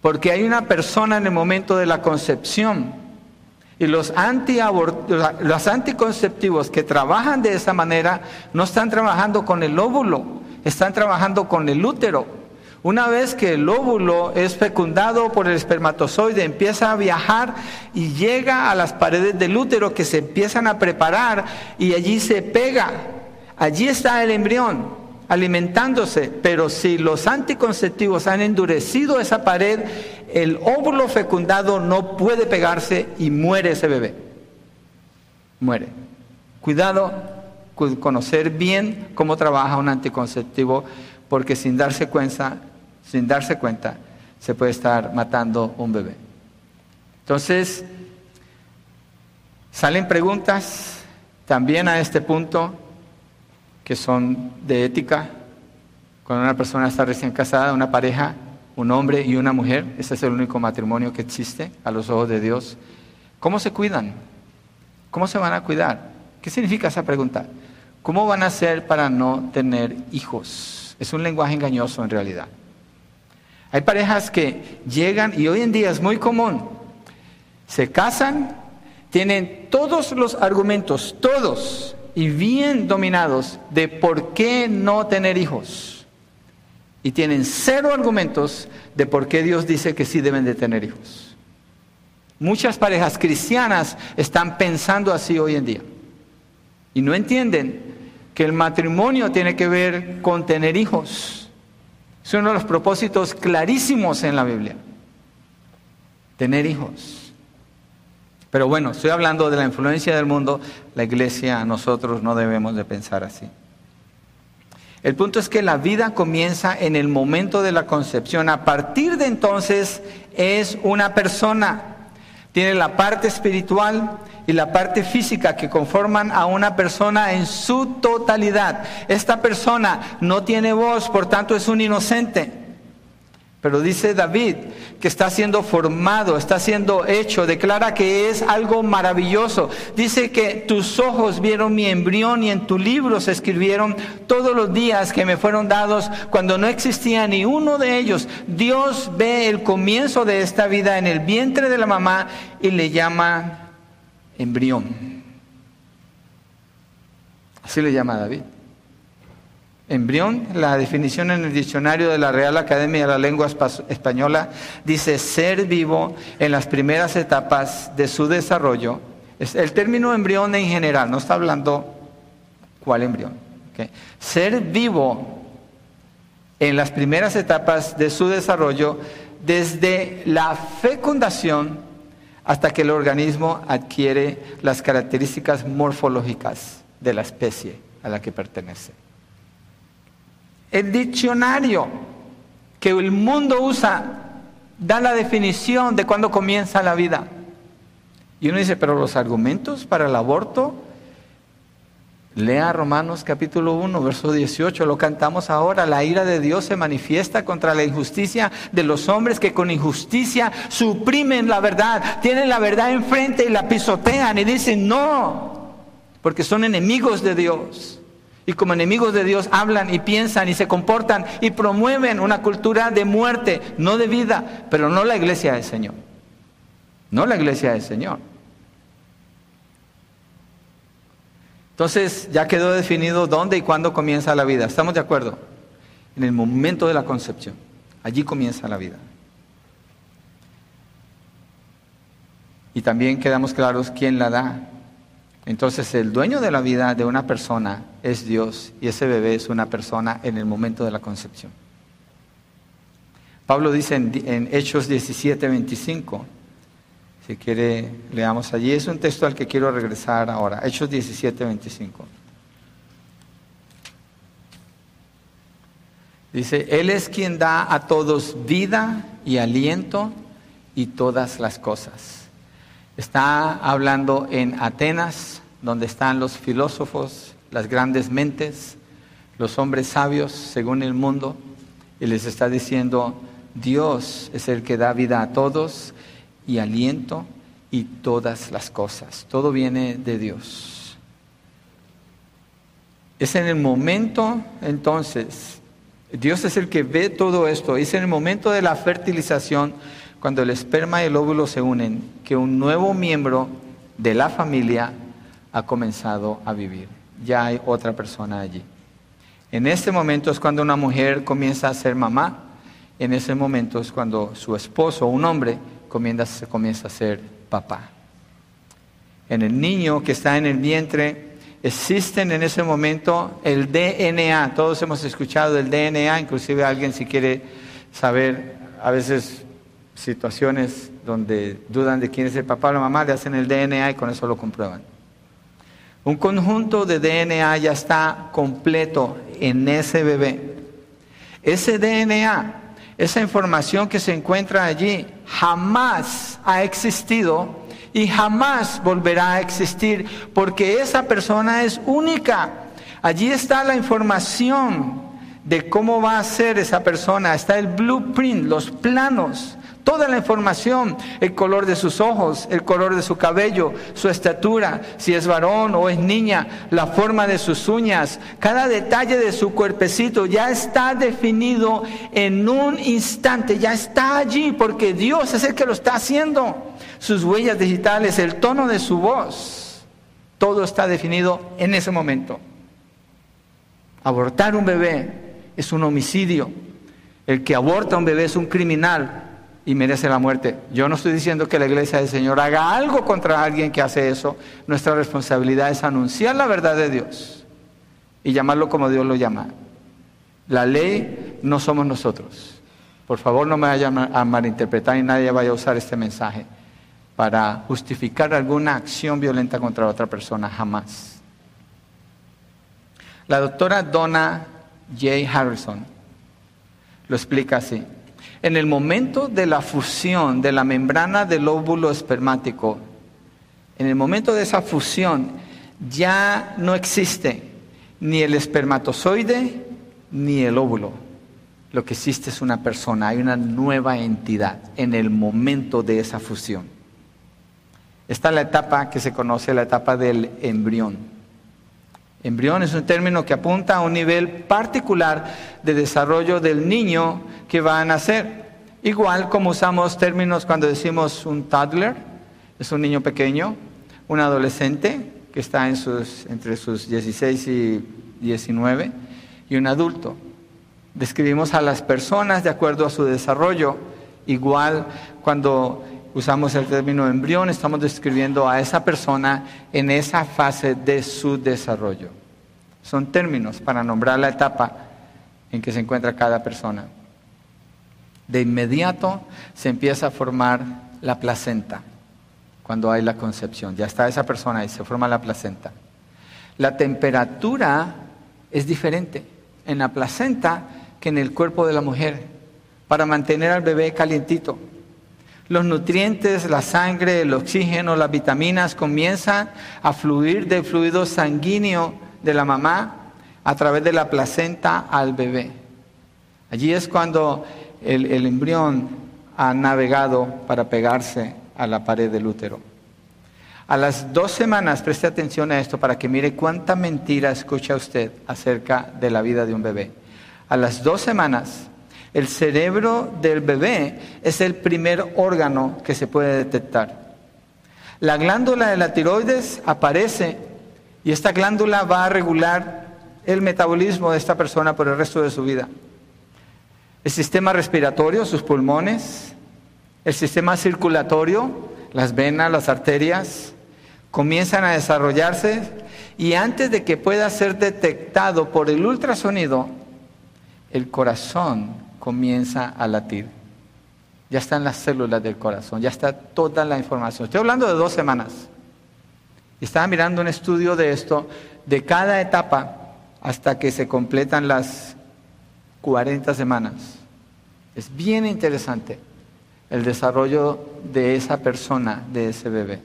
Porque hay una persona en el momento de la concepción y los, los anticonceptivos que trabajan de esa manera no están trabajando con el óvulo, están trabajando con el útero. Una vez que el óvulo es fecundado por el espermatozoide, empieza a viajar y llega a las paredes del útero que se empiezan a preparar y allí se pega Allí está el embrión alimentándose, pero si los anticonceptivos han endurecido esa pared, el óvulo fecundado no puede pegarse y muere ese bebé. Muere. Cuidado conocer bien cómo trabaja un anticonceptivo, porque sin darse cuenta, sin darse cuenta, se puede estar matando un bebé. Entonces, salen preguntas también a este punto que son de ética. Cuando una persona está recién casada, una pareja, un hombre y una mujer, ese es el único matrimonio que existe a los ojos de Dios. ¿Cómo se cuidan? ¿Cómo se van a cuidar? ¿Qué significa esa pregunta? ¿Cómo van a hacer para no tener hijos? Es un lenguaje engañoso en realidad. Hay parejas que llegan, y hoy en día es muy común, se casan, tienen todos los argumentos, todos, y bien dominados, de por qué no tener hijos. Y tienen cero argumentos de por qué Dios dice que sí deben de tener hijos. Muchas parejas cristianas están pensando así hoy en día. Y no entienden que el matrimonio tiene que ver con tener hijos. Es uno de los propósitos clarísimos en la Biblia. Tener hijos. Pero bueno, estoy hablando de la influencia del mundo. La iglesia, nosotros no debemos de pensar así. El punto es que la vida comienza en el momento de la concepción. A partir de entonces es una persona. Tiene la parte espiritual y la parte física que conforman a una persona en su totalidad. Esta persona no tiene voz, por tanto es un inocente. Pero dice David que está siendo formado, está siendo hecho, declara que es algo maravilloso. Dice que tus ojos vieron mi embrión y en tu libro se escribieron todos los días que me fueron dados cuando no existía ni uno de ellos. Dios ve el comienzo de esta vida en el vientre de la mamá y le llama embrión. Así le llama David. Embrión, la definición en el diccionario de la Real Academia de la Lengua Española dice ser vivo en las primeras etapas de su desarrollo. El término embrión en general, no está hablando cuál embrión. Ser vivo en las primeras etapas de su desarrollo desde la fecundación hasta que el organismo adquiere las características morfológicas de la especie a la que pertenece. El diccionario que el mundo usa da la definición de cuándo comienza la vida. Y uno dice, pero los argumentos para el aborto Lea Romanos capítulo 1, verso 18, lo cantamos ahora, la ira de Dios se manifiesta contra la injusticia de los hombres que con injusticia suprimen la verdad, tienen la verdad enfrente y la pisotean y dicen no, porque son enemigos de Dios. Y como enemigos de Dios hablan y piensan y se comportan y promueven una cultura de muerte, no de vida, pero no la iglesia del Señor. No la iglesia del Señor. Entonces ya quedó definido dónde y cuándo comienza la vida. ¿Estamos de acuerdo? En el momento de la concepción. Allí comienza la vida. Y también quedamos claros quién la da. Entonces el dueño de la vida de una persona es Dios y ese bebé es una persona en el momento de la concepción. Pablo dice en, Hechos 17, 25, si quiere, leamos allí. Es un texto al que quiero regresar ahora. Hechos 17, 25. Dice, Él es quien da a todos vida y aliento y todas las cosas. Está hablando en Atenas, donde están los filósofos, las grandes mentes, los hombres sabios según el mundo, y les está diciendo, Dios es el que da vida a todos y aliento y todas las cosas. Todo viene de Dios. Es en el momento, entonces, Dios es el que ve todo esto. Es en el momento de la fertilización, cuando el esperma y el óvulo se unen, que un nuevo miembro de la familia ha comenzado a vivir. Ya hay otra persona allí. En este momento es cuando una mujer comienza a ser mamá. En ese momento es cuando su esposo, un hombre, comienza, comienza a ser papá. En el niño que está en el vientre existen en ese momento el DNA. Todos hemos escuchado del DNA, inclusive alguien si quiere saber, a veces situaciones donde dudan de quién es el papá o la mamá, le hacen el DNA y con eso lo comprueban. Un conjunto de DNA ya está completo en ese bebé. Ese DNA, esa información que se encuentra allí, jamás ha existido y jamás volverá a existir porque esa persona es única. Allí está la información de cómo va a ser esa persona, está el blueprint, los planos Toda la información, el color de sus ojos, el color de su cabello, su estatura, si es varón o es niña, la forma de sus uñas, cada detalle de su cuerpecito ya está definido en un instante, ya está allí porque Dios es el que lo está haciendo. Sus huellas digitales, el tono de su voz, todo está definido en ese momento. Abortar un bebé es un homicidio. El que aborta un bebé es un criminal y merece la muerte. Yo no estoy diciendo que la iglesia del Señor haga algo contra alguien que hace eso. Nuestra responsabilidad es anunciar la verdad de Dios y llamarlo como Dios lo llama. La ley no somos nosotros. Por favor, no me vayan a malinterpretar y nadie vaya a usar este mensaje para justificar alguna acción violenta contra otra persona, jamás. La doctora Donna J. Harrison lo explica así. En el momento de la fusión de la membrana del óvulo espermático, en el momento de esa fusión, ya no existe ni el espermatozoide ni el óvulo. Lo que existe es una persona, hay una nueva entidad en el momento de esa fusión. Está la etapa que se conoce, la etapa del embrión. Embrión es un término que apunta a un nivel particular de desarrollo del niño que va a nacer. Igual como usamos términos cuando decimos un toddler, es un niño pequeño, un adolescente que está entre sus 16 y 19 y un adulto. Describimos a las personas de acuerdo a su desarrollo. Igual cuando usamos el término embrión, estamos describiendo a esa persona en esa fase de su desarrollo. Son términos para nombrar la etapa en que se encuentra cada persona de inmediato se empieza a formar la placenta cuando hay la concepción. Ya está esa persona y se forma la placenta. La temperatura es diferente en la placenta que en el cuerpo de la mujer para mantener al bebé calientito. Los nutrientes, la sangre, el oxígeno, las vitaminas comienzan a fluir del fluido sanguíneo de la mamá a través de la placenta al bebé. Allí es cuando el, embrión ha navegado para pegarse a la pared del útero. A las dos semanas, preste atención a esto para que mire cuánta mentira escucha usted acerca de la vida de un bebé. A las dos semanas, el cerebro del bebé es el primer órgano que se puede detectar. La glándula de la tiroides aparece y esta glándula va a regular el metabolismo de esta persona por el resto de su vida el sistema respiratorio, sus pulmones, el sistema circulatorio, las venas, las arterias, comienzan a desarrollarse y antes de que pueda ser detectado por el ultrasonido, el corazón comienza a latir. Ya están las células del corazón, ya está toda la información. Estoy hablando de dos semanas. Estaba mirando un estudio de esto, de cada etapa hasta que se completan las 40 semanas. Es bien interesante el desarrollo de esa persona, de ese bebé.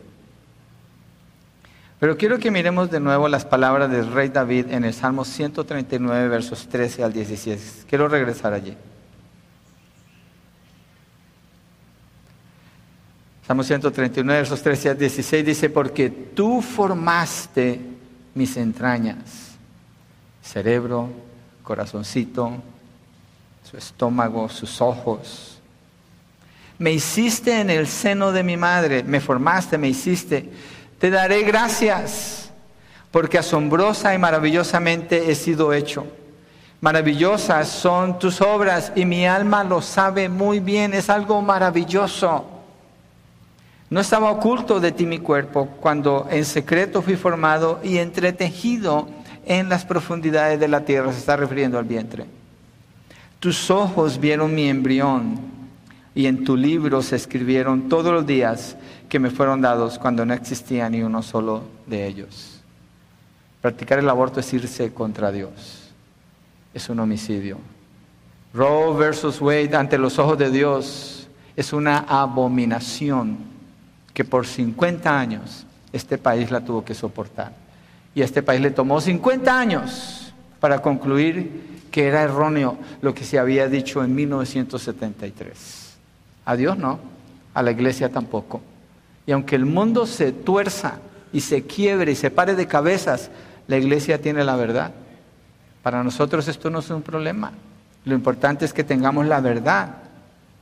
Pero quiero que miremos de nuevo las palabras del rey David en el Salmo 139, versos 13 al 16. Quiero regresar allí. Salmo 139, versos 13 al 16 dice, porque tú formaste mis entrañas, cerebro, corazoncito, su estómago, sus ojos. Me hiciste en el seno de mi madre, me formaste, me hiciste. Te daré gracias, porque asombrosa y maravillosamente he sido hecho. Maravillosas son tus obras y mi alma lo sabe muy bien, es algo maravilloso. No estaba oculto de ti mi cuerpo cuando en secreto fui formado y entretejido en las profundidades de la tierra, se está refiriendo al vientre. Tus ojos vieron mi embrión y en tu libro se escribieron todos los días que me fueron dados cuando no existía ni uno solo de ellos. Practicar el aborto es irse contra Dios. Es un homicidio. Roe versus Wade ante los ojos de Dios es una abominación que por 50 años este país la tuvo que soportar. Y a este país le tomó 50 años para concluir que era erróneo lo que se había dicho en 1973. A Dios no, a la iglesia tampoco. Y aunque el mundo se tuerza y se quiebre y se pare de cabezas, la iglesia tiene la verdad. Para nosotros esto no es un problema. Lo importante es que tengamos la verdad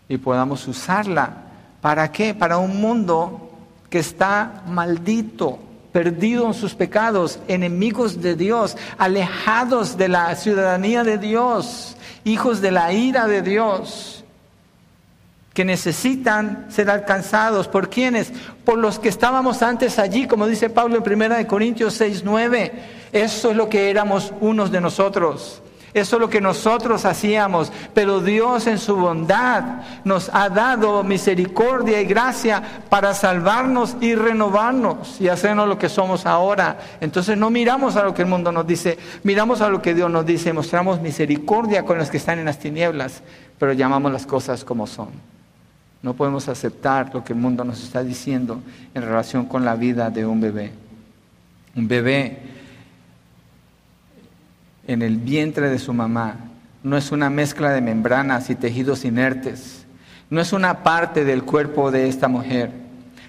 y podamos usarla. ¿Para qué? Para un mundo que está maldito, perdido en sus pecados, enemigos de Dios, alejados de la ciudadanía de Dios, hijos de la ira de Dios que necesitan ser alcanzados. ¿Por quiénes? Por los que estábamos antes allí, como dice Pablo en 1 Corintios 6, 9. Eso es lo que éramos unos de nosotros. Eso es lo que nosotros hacíamos, pero Dios en su bondad nos ha dado misericordia y gracia para salvarnos y renovarnos y hacernos lo que somos ahora. Entonces no miramos a lo que el mundo nos dice, miramos a lo que Dios nos dice, mostramos misericordia con los que están en las tinieblas, pero llamamos las cosas como son. No podemos aceptar lo que el mundo nos está diciendo en relación con la vida de un bebé. Un bebé en el vientre de su mamá no es una mezcla de membranas y tejidos inertes. No es una parte del cuerpo de esta mujer.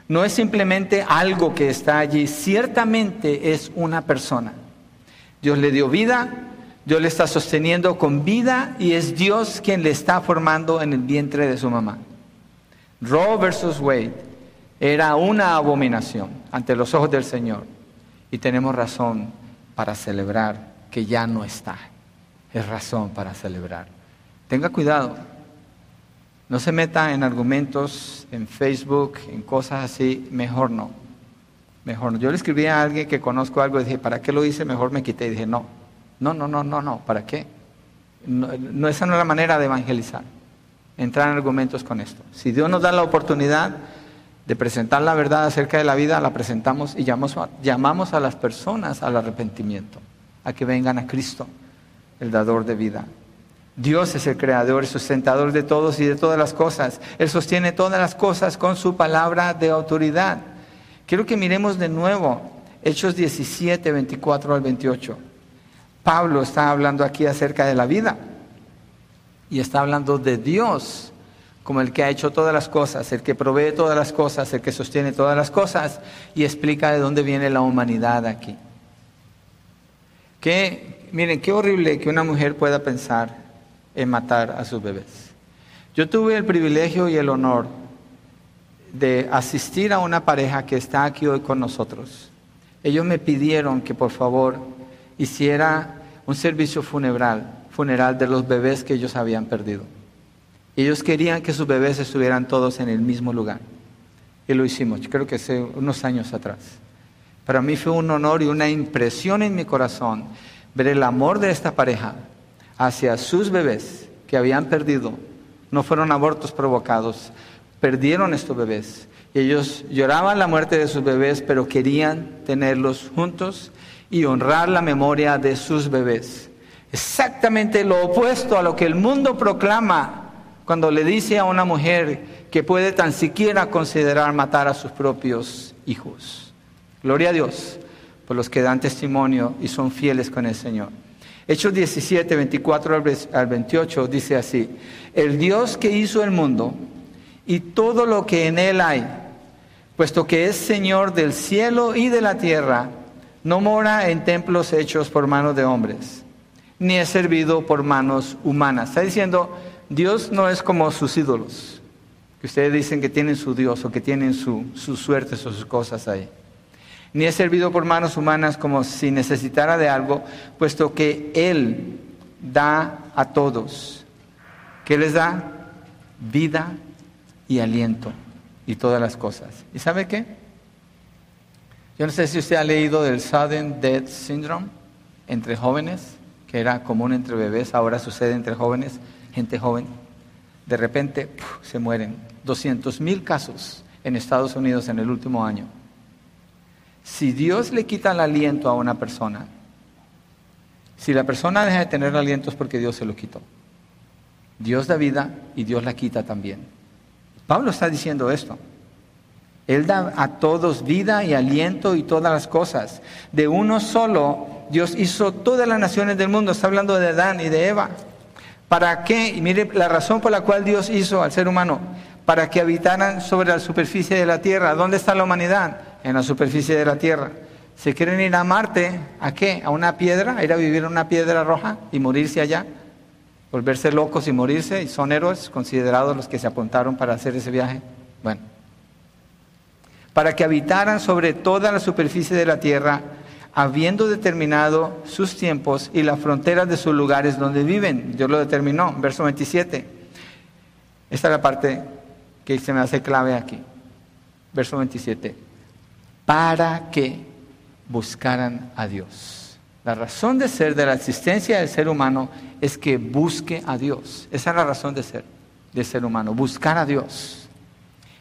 No es simplemente algo que está allí. Ciertamente es una persona. Dios le dio vida, Dios le está sosteniendo con vida y es Dios quien le está formando en el vientre de su mamá. Roe versus Wade era una abominación ante los ojos del Señor y tenemos razón para celebrar que ya no está. Es razón para celebrar. Tenga cuidado. No se meta en argumentos en Facebook, en cosas así. Mejor no. Mejor no. Yo le escribí a alguien que conozco algo dije, ¿para qué lo hice? Mejor me quité. Dije, no. No, no, no, no, no. ¿Para qué? no, esa no es la manera de evangelizar entrar en argumentos con esto. Si Dios nos da la oportunidad de presentar la verdad acerca de la vida, la presentamos y llamamos, a las personas al arrepentimiento, a que vengan a Cristo, el dador de vida. Dios es el creador y sustentador de todos y de todas las cosas. Él sostiene todas las cosas con su palabra de autoridad. Quiero que miremos de nuevo Hechos 17, 24 al 28. Pablo está hablando aquí acerca de la vida. Y está hablando de Dios como el que ha hecho todas las cosas, el que provee todas las cosas, el que sostiene todas las cosas y explica de dónde viene la humanidad aquí. Que, miren, qué horrible que una mujer pueda pensar en matar a sus bebés. Yo tuve el privilegio y el honor de asistir a una pareja que está aquí hoy con nosotros. Ellos me pidieron que por favor hiciera un servicio funeral funeral de los bebés que ellos habían perdido. Ellos querían que sus bebés estuvieran todos en el mismo lugar. Y lo hicimos, creo que hace unos años atrás. Para mí fue un honor y una impresión en mi corazón ver el amor de esta pareja hacia sus bebés que habían perdido. No fueron abortos provocados, perdieron estos bebés. Ellos lloraban la muerte de sus bebés, pero querían tenerlos juntos y honrar la memoria de sus bebés. Exactamente lo opuesto a lo que el mundo proclama cuando le dice a una mujer que puede tan siquiera considerar matar a sus propios hijos. Gloria a Dios por los que dan testimonio y son fieles con el Señor. Hechos 17, 24 al 28 dice así, el Dios que hizo el mundo y todo lo que en él hay, puesto que es Señor del cielo y de la tierra, no mora en templos hechos por manos de hombres ni es servido por manos humanas. Está diciendo, Dios no es como sus ídolos, que ustedes dicen que tienen su Dios o que tienen su, sus suertes o sus cosas ahí. Ni es servido por manos humanas como si necesitara de algo, puesto que Él da a todos. ¿Qué les da? Vida y aliento y todas las cosas. ¿Y sabe qué? Yo no sé si usted ha leído del Sudden Death Syndrome entre jóvenes que era común entre bebés, ahora sucede entre jóvenes, gente joven. De repente se mueren. 200 mil casos en Estados Unidos en el último año. Si Dios le quita el aliento a una persona, Si la persona deja de tener aliento es porque Dios se lo quitó. Dios da vida y Dios la quita también. Pablo está diciendo esto. Él da a todos vida y aliento y todas las cosas. De uno solo, Dios hizo todas las naciones del mundo. Está hablando de Adán y de Eva. ¿Para qué? Y mire la razón por la cual Dios hizo al ser humano. Para que habitaran sobre la superficie de la tierra. ¿Dónde está la humanidad? En la superficie de la tierra. ¿Se quieren ir a Marte? ¿A qué? ¿A una piedra? ¿A ir a vivir en una piedra roja y morirse allá? ¿Volverse locos y morirse? ¿Y son héroes considerados los que se apuntaron para hacer ese viaje? Bueno para que habitaran sobre toda la superficie de la tierra, habiendo determinado sus tiempos y las fronteras de sus lugares donde viven. Dios lo determinó, verso 27. Esta es la parte que se me hace clave aquí. Verso 27. Para que buscaran a Dios. La razón de ser de la existencia del ser humano es que busque a Dios. Esa es la razón de ser del ser humano, buscar a Dios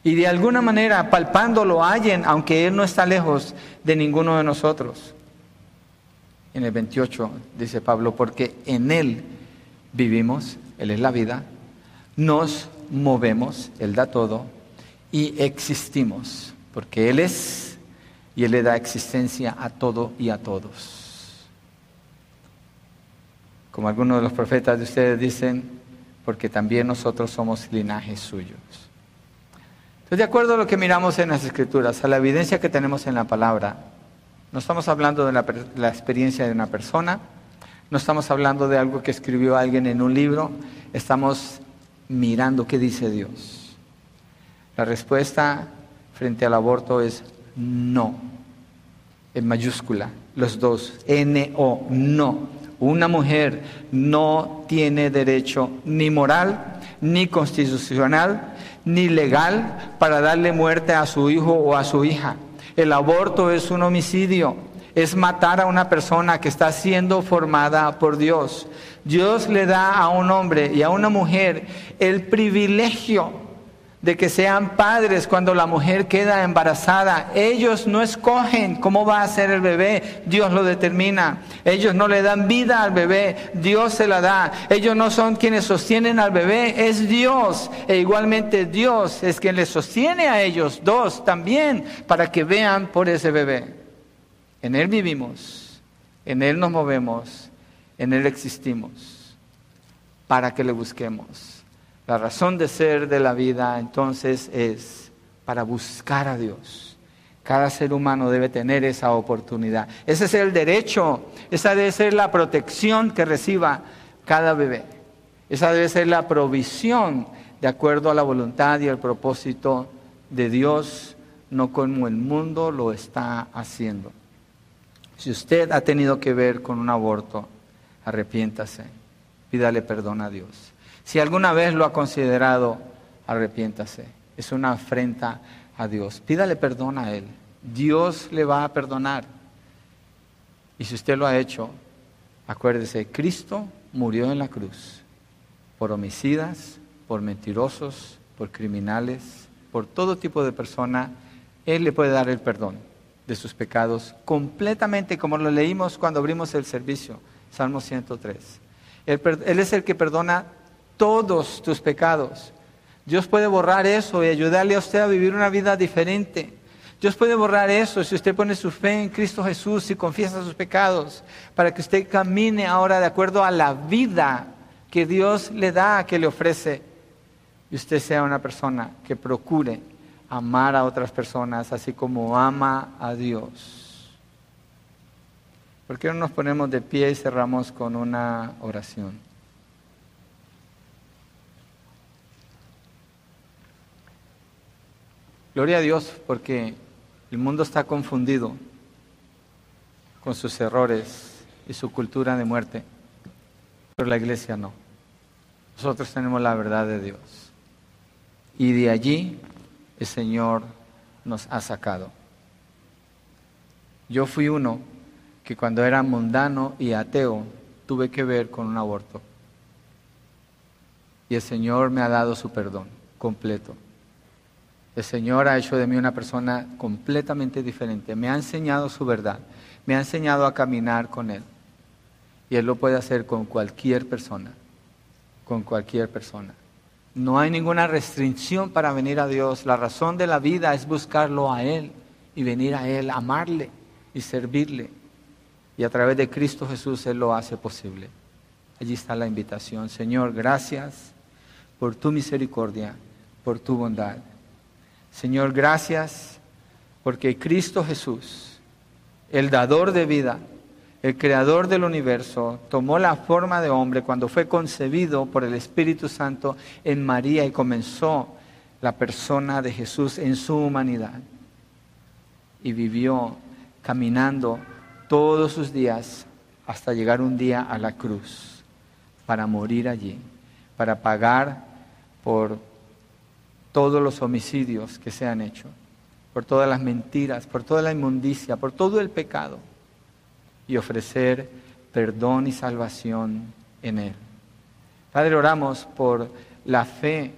y de alguna manera palpándolo hallen, aunque Él no está lejos de ninguno de nosotros. En el 28 dice Pablo, porque en Él vivimos, Él es la vida, nos movemos, Él da todo, y existimos, porque Él es y Él le da existencia a todo y a todos. Como algunos de los profetas de ustedes dicen, porque también nosotros somos linajes suyos. Entonces, de acuerdo a lo que miramos en las escrituras, a la evidencia que tenemos en la palabra, no estamos hablando de la, experiencia de una persona, no estamos hablando de algo que escribió alguien en un libro, estamos mirando qué dice Dios. La respuesta frente al aborto es no, en mayúscula, los dos, N-O, no. Una mujer no tiene derecho ni moral ni constitucional ni legal para darle muerte a su hijo o a su hija. El aborto es un homicidio, es matar a una persona que está siendo formada por Dios. Dios le da a un hombre y a una mujer el privilegio de que sean padres cuando la mujer queda embarazada. Ellos no escogen cómo va a ser el bebé, Dios lo determina. Ellos no le dan vida al bebé, Dios se la da. Ellos no son quienes sostienen al bebé, es Dios. E igualmente Dios es quien les sostiene a ellos dos también para que vean por ese bebé. En Él vivimos, en Él nos movemos, en Él existimos, para que le busquemos. La razón de ser de la vida entonces es para buscar a Dios. Cada ser humano debe tener esa oportunidad. Ese es el derecho, esa debe ser la protección que reciba cada bebé. Esa debe ser la provisión de acuerdo a la voluntad y el propósito de Dios, no como el mundo lo está haciendo. Si usted ha tenido que ver con un aborto, arrepiéntase, pídale perdón a Dios. Si alguna vez lo ha considerado, arrepiéntase. Es una afrenta a Dios. Pídale perdón a Él. Dios le va a perdonar. Y si usted lo ha hecho, acuérdese, Cristo murió en la cruz por homicidas, por mentirosos, por criminales, por todo tipo de persona. Él le puede dar el perdón de sus pecados completamente, como lo leímos cuando abrimos el servicio, Salmo 103. Él, él es el que perdona todos tus pecados. Dios puede borrar eso y ayudarle a usted a vivir una vida diferente. Dios puede borrar eso si usted pone su fe en Cristo Jesús y confiesa sus pecados, para que usted camine ahora de acuerdo a la vida que Dios le da, que le ofrece, y usted sea una persona que procure amar a otras personas así como ama a Dios. ¿Por qué no nos ponemos de pie y cerramos con una oración? Gloria a Dios porque el mundo está confundido con sus errores y su cultura de muerte, pero la iglesia no. Nosotros tenemos la verdad de Dios. Y de allí el Señor nos ha sacado. Yo fui uno que cuando era mundano y ateo tuve que ver con un aborto. Y el Señor me ha dado su perdón completo. El Señor ha hecho de mí una persona completamente diferente. Me ha enseñado su verdad. Me ha enseñado a caminar con Él. Y Él lo puede hacer con cualquier persona, con cualquier persona. No hay ninguna restricción para venir a Dios. La razón de la vida es buscarlo a Él y venir a Él, amarle y servirle. Y a través de Cristo Jesús Él lo hace posible. Allí está la invitación. Señor, gracias por tu misericordia, por tu bondad. Señor, gracias porque Cristo Jesús, el dador de vida, el creador del universo, tomó la forma de hombre cuando fue concebido por el Espíritu Santo en María y comenzó la persona de Jesús en su humanidad. Y vivió caminando todos sus días hasta llegar un día a la cruz para morir allí, para pagar por todos los homicidios que se han hecho, por todas las mentiras, por toda la inmundicia, por todo el pecado y ofrecer perdón y salvación en Él. Padre, oramos por la fe,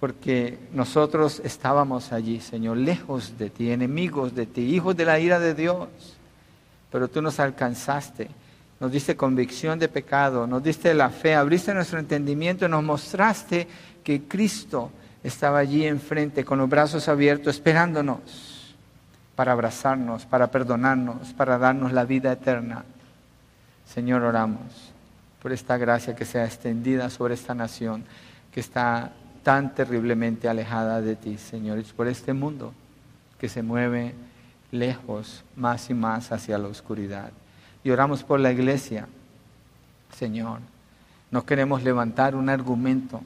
porque nosotros estábamos allí, Señor, lejos de ti, enemigos de ti, hijos de la ira de Dios, pero tú nos alcanzaste, nos diste convicción de pecado, nos diste la fe, abriste nuestro entendimiento y nos mostraste que Cristo estaba allí enfrente con los brazos abiertos esperándonos para abrazarnos, para perdonarnos, para darnos la vida eterna. Señor, oramos por esta gracia que sea extendida sobre esta nación que está tan terriblemente alejada de ti, Señor, y por este mundo que se mueve lejos, más y más hacia la oscuridad. Y oramos por la iglesia, Señor. No queremos levantar un argumento,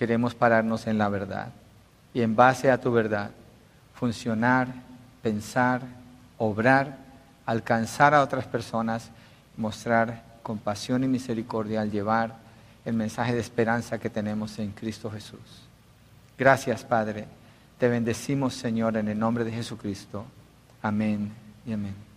queremos pararnos en la verdad y en base a tu verdad funcionar pensar, obrar, alcanzar a otras personas, mostrar compasión y misericordia al llevar el mensaje de esperanza que tenemos en Cristo Jesús. Gracias, Padre. Te bendecimos, Señor, en el nombre de Jesucristo. Amén y amén.